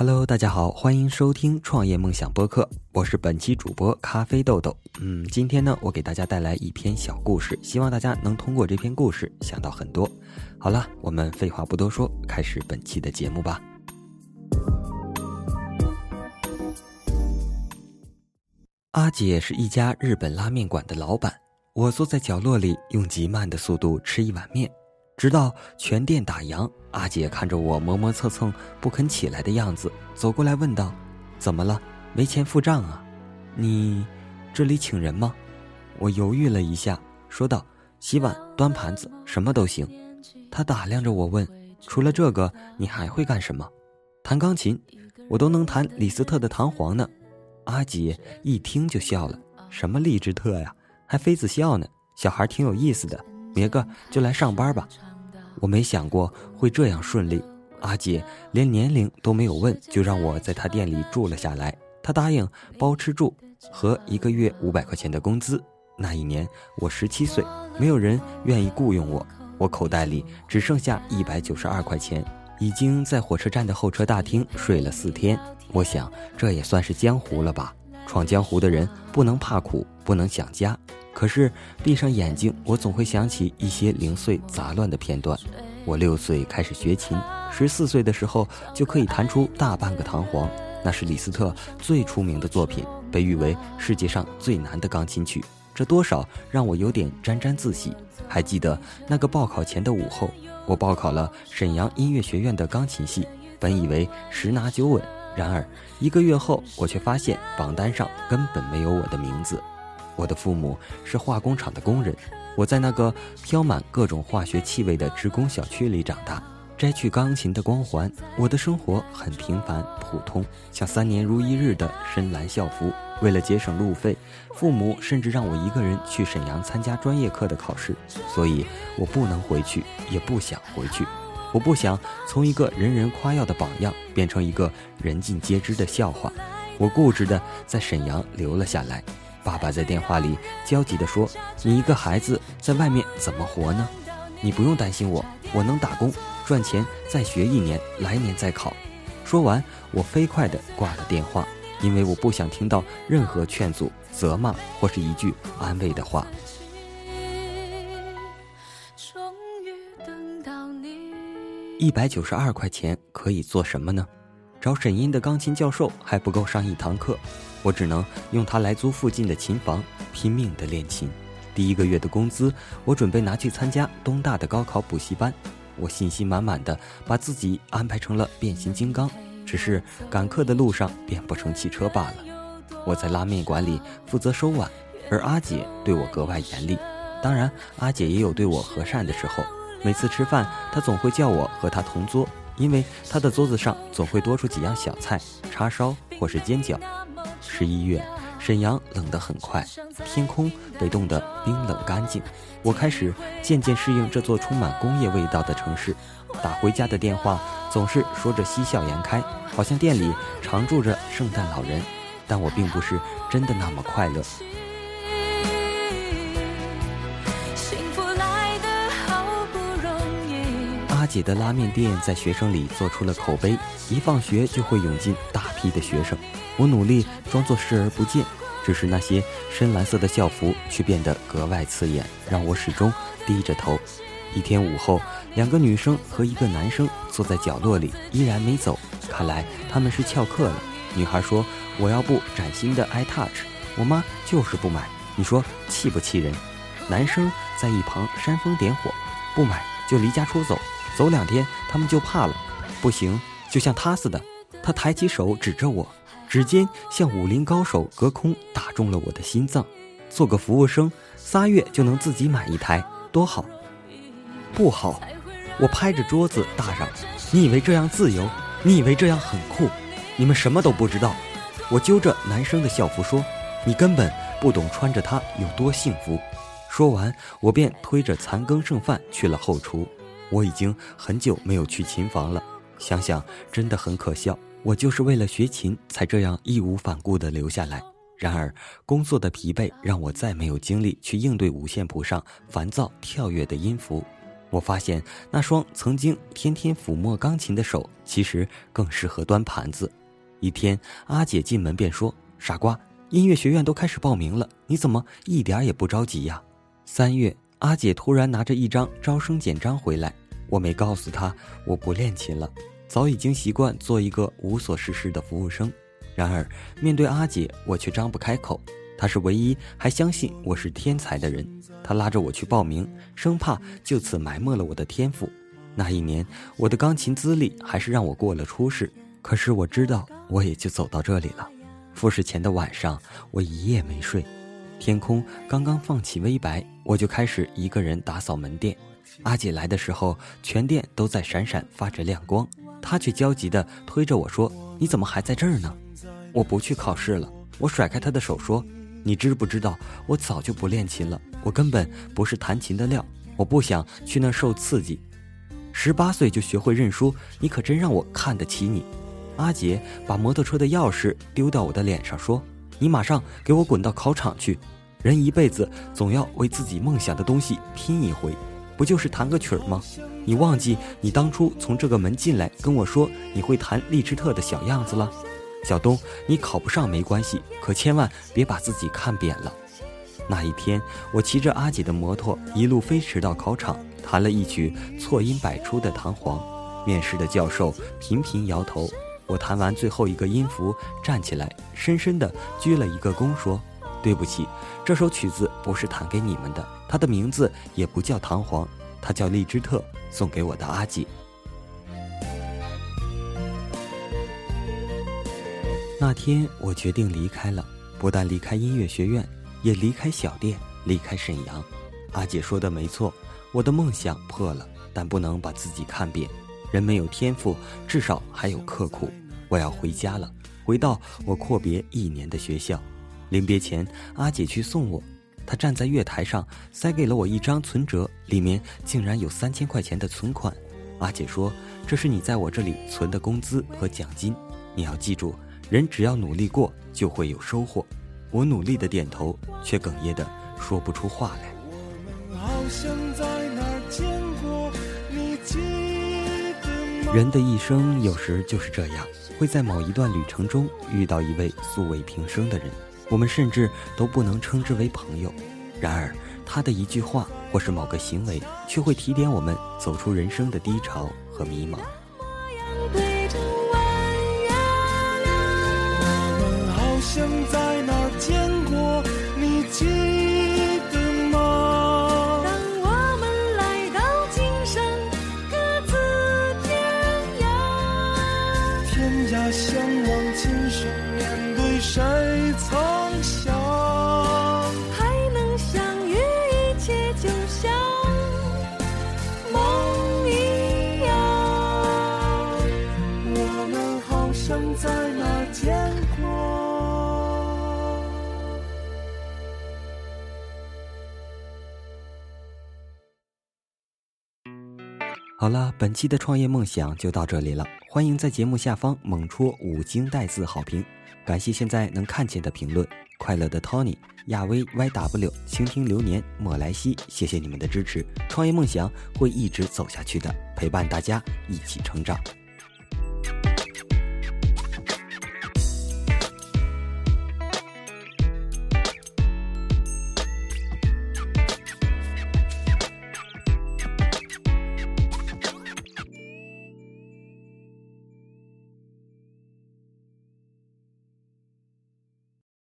Hello，大家好，欢迎收听创业梦想播客，我是本期主播咖啡豆豆。嗯，今天呢，我给大家带来一篇小故事，希望大家能通过这篇故事想到很多。好了，我们废话不多说，开始本期的节目吧。阿姐是一家日本拉面馆的老板，我坐在角落里，用极慢的速度吃一碗面。直到全店打烊，阿姐看着我磨磨蹭蹭不肯起来的样子，走过来问道：“怎么了？没钱付账啊？你这里请人吗？”我犹豫了一下，说道：“洗碗、端盘子，什么都行。”她打量着我问：“除了这个，你还会干什么？”“弹钢琴，我都能弹李斯特的《弹簧》呢。”阿姐一听就笑了：“什么励志特呀？还妃子笑呢？小孩挺有意思的，明个就来上班吧。”我没想过会这样顺利，阿姐连年龄都没有问，就让我在她店里住了下来。她答应包吃住和一个月五百块钱的工资。那一年我十七岁，没有人愿意雇佣我，我口袋里只剩下一百九十二块钱，已经在火车站的候车大厅睡了四天。我想这也算是江湖了吧？闯江湖的人不能怕苦，不能想家。可是闭上眼睛，我总会想起一些零碎杂乱的片段。我六岁开始学琴，十四岁的时候就可以弹出大半个弹簧，那是李斯特最出名的作品，被誉为世界上最难的钢琴曲。这多少让我有点沾沾自喜。还记得那个报考前的午后，我报考了沈阳音乐学院的钢琴系，本以为十拿九稳，然而一个月后，我却发现榜单上根本没有我的名字。我的父母是化工厂的工人，我在那个飘满各种化学气味的职工小区里长大。摘去钢琴的光环，我的生活很平凡普通，像三年如一日的深蓝校服。为了节省路费，父母甚至让我一个人去沈阳参加专业课的考试。所以我不能回去，也不想回去。我不想从一个人人夸耀的榜样变成一个人尽皆知的笑话。我固执地在沈阳留了下来。爸爸在电话里焦急地说：“你一个孩子在外面怎么活呢？你不用担心我，我能打工赚钱，再学一年，来年再考。”说完，我飞快地挂了电话，因为我不想听到任何劝阻、责骂或是一句安慰的话。一百九十二块钱可以做什么呢？找沈音的钢琴教授还不够上一堂课。我只能用它来租附近的琴房，拼命的练琴。第一个月的工资，我准备拿去参加东大的高考补习班。我信心满满的把自己安排成了变形金刚，只是赶课的路上变不成汽车罢了。我在拉面馆里负责收碗，而阿姐对我格外严厉。当然，阿姐也有对我和善的时候。每次吃饭，她总会叫我和她同桌，因为她的桌子上总会多出几样小菜，叉烧或是煎饺。十一月，沈阳冷得很快，天空被冻得冰冷干净。我开始渐渐适应这座充满工业味道的城市。打回家的电话总是说着喜笑颜开，好像店里常住着圣诞老人。但我并不是真的那么快乐。阿姐的拉面店在学生里做出了口碑，一放学就会涌进大批的学生。我努力装作视而不见，只是那些深蓝色的校服却变得格外刺眼，让我始终低着头。一天午后，两个女生和一个男生坐在角落里，依然没走，看来他们是翘课了。女孩说：“我要部崭新的 iTouch，我妈就是不买。”你说气不气人？男生在一旁煽风点火：“不买就离家出走。”走两天，他们就怕了。不行，就像他似的。他抬起手指着我，指尖像武林高手，隔空打中了我的心脏。做个服务生，仨月就能自己买一台，多好！不好！我拍着桌子大嚷：“你以为这样自由？你以为这样很酷？你们什么都不知道！”我揪着男生的校服说：“你根本不懂穿着它有多幸福。”说完，我便推着残羹剩饭去了后厨。我已经很久没有去琴房了，想想真的很可笑。我就是为了学琴才这样义无反顾地留下来。然而，工作的疲惫让我再没有精力去应对五线谱上烦躁跳跃的音符。我发现那双曾经天天抚摸钢琴的手，其实更适合端盘子。一天，阿姐进门便说：“傻瓜，音乐学院都开始报名了，你怎么一点也不着急呀？”三月，阿姐突然拿着一张招生简章回来，我没告诉她我不练琴了，早已经习惯做一个无所事事的服务生。然而，面对阿姐，我却张不开口。她是唯一还相信我是天才的人。她拉着我去报名，生怕就此埋没了我的天赋。那一年，我的钢琴资历还是让我过了初试。可是我知道，我也就走到这里了。复试前的晚上，我一夜没睡。天空刚刚放起微白，我就开始一个人打扫门店。阿姐来的时候，全店都在闪闪发着亮光，她却焦急地推着我说：“你怎么还在这儿呢？”我不去考试了。我甩开他的手说：“你知不知道，我早就不练琴了。我根本不是弹琴的料。我不想去那受刺激。十八岁就学会认输，你可真让我看得起你。”阿杰把摩托车的钥匙丢到我的脸上说：“你马上给我滚到考场去。人一辈子总要为自己梦想的东西拼一回，不就是弹个曲儿吗？你忘记你当初从这个门进来跟我说你会弹利兹特的小样子了？”小东，你考不上没关系，可千万别把自己看扁了。那一天，我骑着阿姐的摩托，一路飞驰到考场，弹了一曲错音百出的《弹簧》。面试的教授频频摇头。我弹完最后一个音符，站起来，深深地鞠了一个躬，说：“对不起，这首曲子不是弹给你们的，它的名字也不叫《弹簧》，它叫《利兹特》，送给我的阿姐。”那天我决定离开了，不但离开音乐学院，也离开小店，离开沈阳。阿姐说的没错，我的梦想破了，但不能把自己看扁。人没有天赋，至少还有刻苦。我要回家了，回到我阔别一年的学校。临别前，阿姐去送我，她站在月台上，塞给了我一张存折，里面竟然有三千块钱的存款。阿姐说：“这是你在我这里存的工资和奖金，你要记住。”人只要努力过，就会有收获。我努力的点头，却哽咽的说不出话来。人的一生有时就是这样，会在某一段旅程中遇到一位素未平生的人，我们甚至都不能称之为朋友。然而，他的一句话或是某个行为，却会提点我们走出人生的低潮和迷茫。像在哪儿见过，你记得吗？当我们来到今生各自天涯，天涯相在哪儿见过。好了，本期的创业梦想就到这里了。欢迎在节目下方猛戳五星带字好评，感谢现在能看见的评论。快乐的 Tony、亚威 YW、倾听流年、莫莱西，谢谢你们的支持。创业梦想会一直走下去的，陪伴大家一起成长。